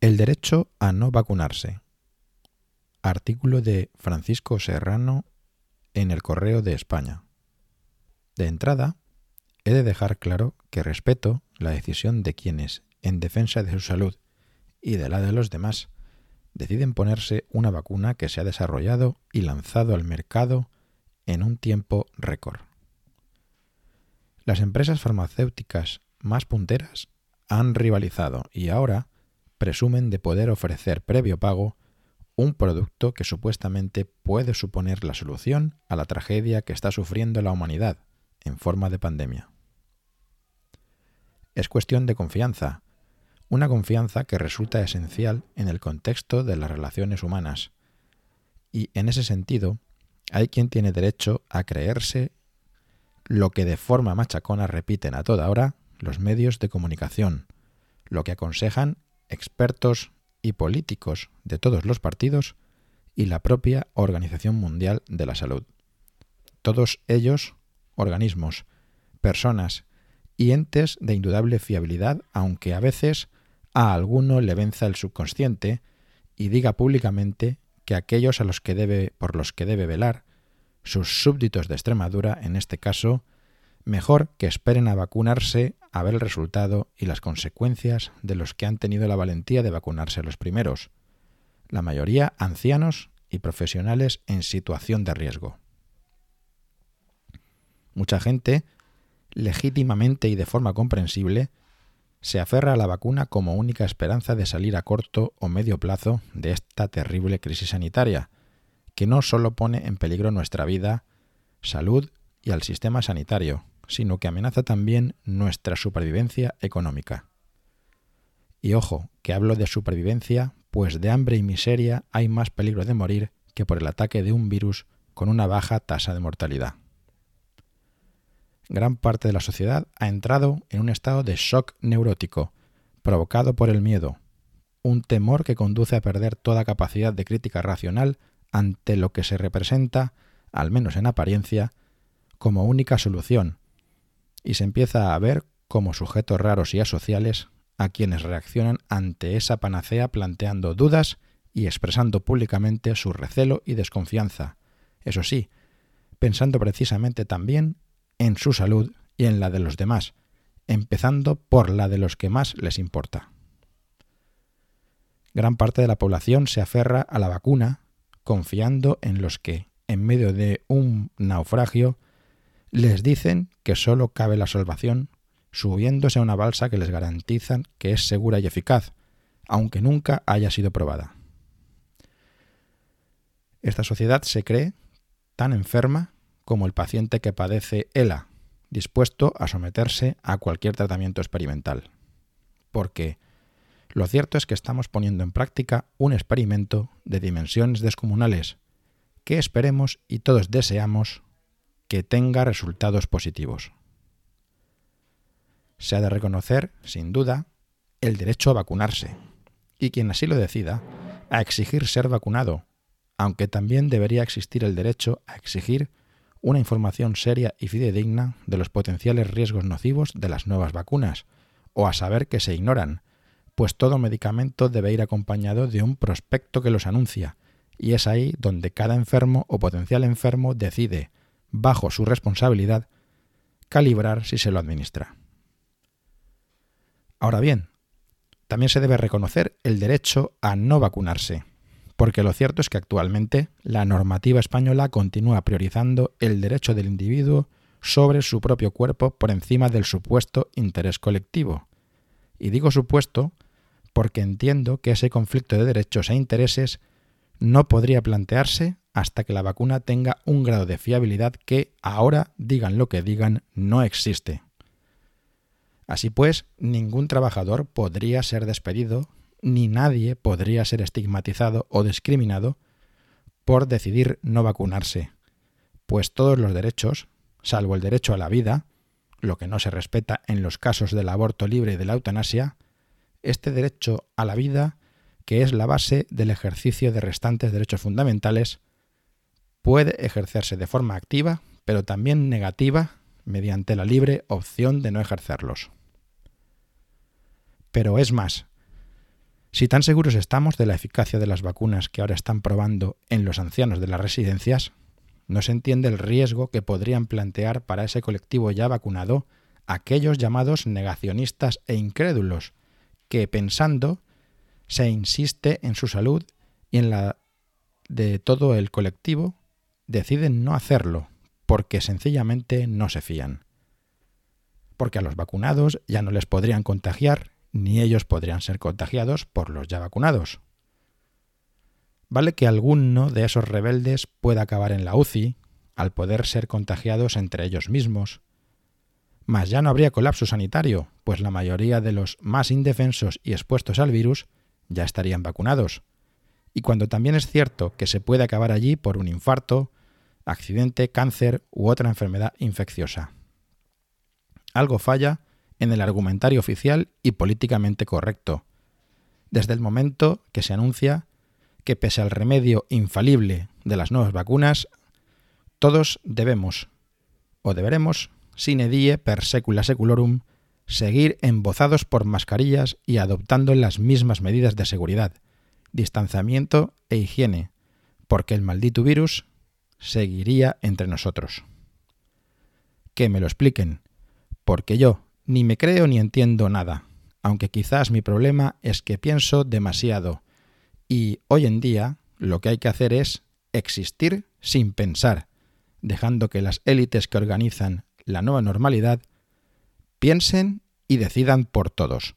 El derecho a no vacunarse. Artículo de Francisco Serrano en el Correo de España. De entrada, he de dejar claro que respeto la decisión de quienes, en defensa de su salud y de la de los demás, deciden ponerse una vacuna que se ha desarrollado y lanzado al mercado en un tiempo récord. Las empresas farmacéuticas más punteras han rivalizado y ahora presumen de poder ofrecer previo pago un producto que supuestamente puede suponer la solución a la tragedia que está sufriendo la humanidad en forma de pandemia. Es cuestión de confianza, una confianza que resulta esencial en el contexto de las relaciones humanas. Y en ese sentido, hay quien tiene derecho a creerse lo que de forma machacona repiten a toda hora los medios de comunicación, lo que aconsejan expertos y políticos de todos los partidos y la propia Organización Mundial de la Salud. Todos ellos organismos, personas y entes de indudable fiabilidad, aunque a veces a alguno le venza el subconsciente y diga públicamente que aquellos a los que debe, por los que debe velar, sus súbditos de Extremadura, en este caso, mejor que esperen a vacunarse a ver el resultado y las consecuencias de los que han tenido la valentía de vacunarse los primeros, la mayoría ancianos y profesionales en situación de riesgo. Mucha gente, legítimamente y de forma comprensible, se aferra a la vacuna como única esperanza de salir a corto o medio plazo de esta terrible crisis sanitaria, que no solo pone en peligro nuestra vida, salud y al sistema sanitario, sino que amenaza también nuestra supervivencia económica. Y ojo, que hablo de supervivencia, pues de hambre y miseria hay más peligro de morir que por el ataque de un virus con una baja tasa de mortalidad gran parte de la sociedad ha entrado en un estado de shock neurótico, provocado por el miedo, un temor que conduce a perder toda capacidad de crítica racional ante lo que se representa, al menos en apariencia, como única solución, y se empieza a ver como sujetos raros y asociales a quienes reaccionan ante esa panacea planteando dudas y expresando públicamente su recelo y desconfianza, eso sí, pensando precisamente también en su salud y en la de los demás, empezando por la de los que más les importa. Gran parte de la población se aferra a la vacuna confiando en los que, en medio de un naufragio, les dicen que solo cabe la salvación subiéndose a una balsa que les garantizan que es segura y eficaz, aunque nunca haya sido probada. Esta sociedad se cree tan enferma como el paciente que padece ELA, dispuesto a someterse a cualquier tratamiento experimental. Porque lo cierto es que estamos poniendo en práctica un experimento de dimensiones descomunales que esperemos y todos deseamos que tenga resultados positivos. Se ha de reconocer, sin duda, el derecho a vacunarse, y quien así lo decida, a exigir ser vacunado, aunque también debería existir el derecho a exigir una información seria y fidedigna de los potenciales riesgos nocivos de las nuevas vacunas, o a saber que se ignoran, pues todo medicamento debe ir acompañado de un prospecto que los anuncia, y es ahí donde cada enfermo o potencial enfermo decide, bajo su responsabilidad, calibrar si se lo administra. Ahora bien, también se debe reconocer el derecho a no vacunarse, porque lo cierto es que actualmente la normativa española continúa priorizando el derecho del individuo sobre su propio cuerpo por encima del supuesto interés colectivo. Y digo supuesto porque entiendo que ese conflicto de derechos e intereses no podría plantearse hasta que la vacuna tenga un grado de fiabilidad que ahora, digan lo que digan, no existe. Así pues, ningún trabajador podría ser despedido ni nadie podría ser estigmatizado o discriminado por decidir no vacunarse, pues todos los derechos, salvo el derecho a la vida, lo que no se respeta en los casos del aborto libre y de la eutanasia, este derecho a la vida, que es la base del ejercicio de restantes derechos fundamentales, puede ejercerse de forma activa, pero también negativa, mediante la libre opción de no ejercerlos. Pero es más, Si tan seguros estamos de la eficacia de las vacunas que ahora están probando en los ancianos de las residencias, no se entiende el riesgo que podrían plantear para ese colectivo ya vacunado aquellos llamados negacionistas e incrédulos, que pensando se insiste en su salud y en la de todo el colectivo, deciden no hacerlo, porque sencillamente no se fían. Porque a los vacunados ya no les podrían contagiar, ni ellos podrían ser contagiados por los ya vacunados. Vale que alguno de esos rebeldes pueda acabar en la UCI, al poder ser contagiados entre ellos mismos, mas ya no habría colapso sanitario, pues la mayoría de los más indefensos y expuestos al virus ya estarían vacunados. Y cuando también es cierto que se puede acabar allí por un infarto, accidente, cáncer u otra enfermedad infecciosa. Algo falla en el argumentario oficial y políticamente correcto, desde el momento que se anuncia que pese al remedio infalible de las nuevas vacunas, todos debemos o deberemos, sine die per secula seculorum, seguir embozados por mascarillas y adoptando las mismas medidas de seguridad, distanciamiento e higiene, porque el maldito virus seguiría entre nosotros. Que me lo expliquen, porque yo ni me creo ni entiendo nada, aunque quizás mi problema es que pienso demasiado, y hoy en día lo que hay que hacer es existir sin pensar, dejando que las élites que organizan la nueva normalidad piensen y decidan por todos.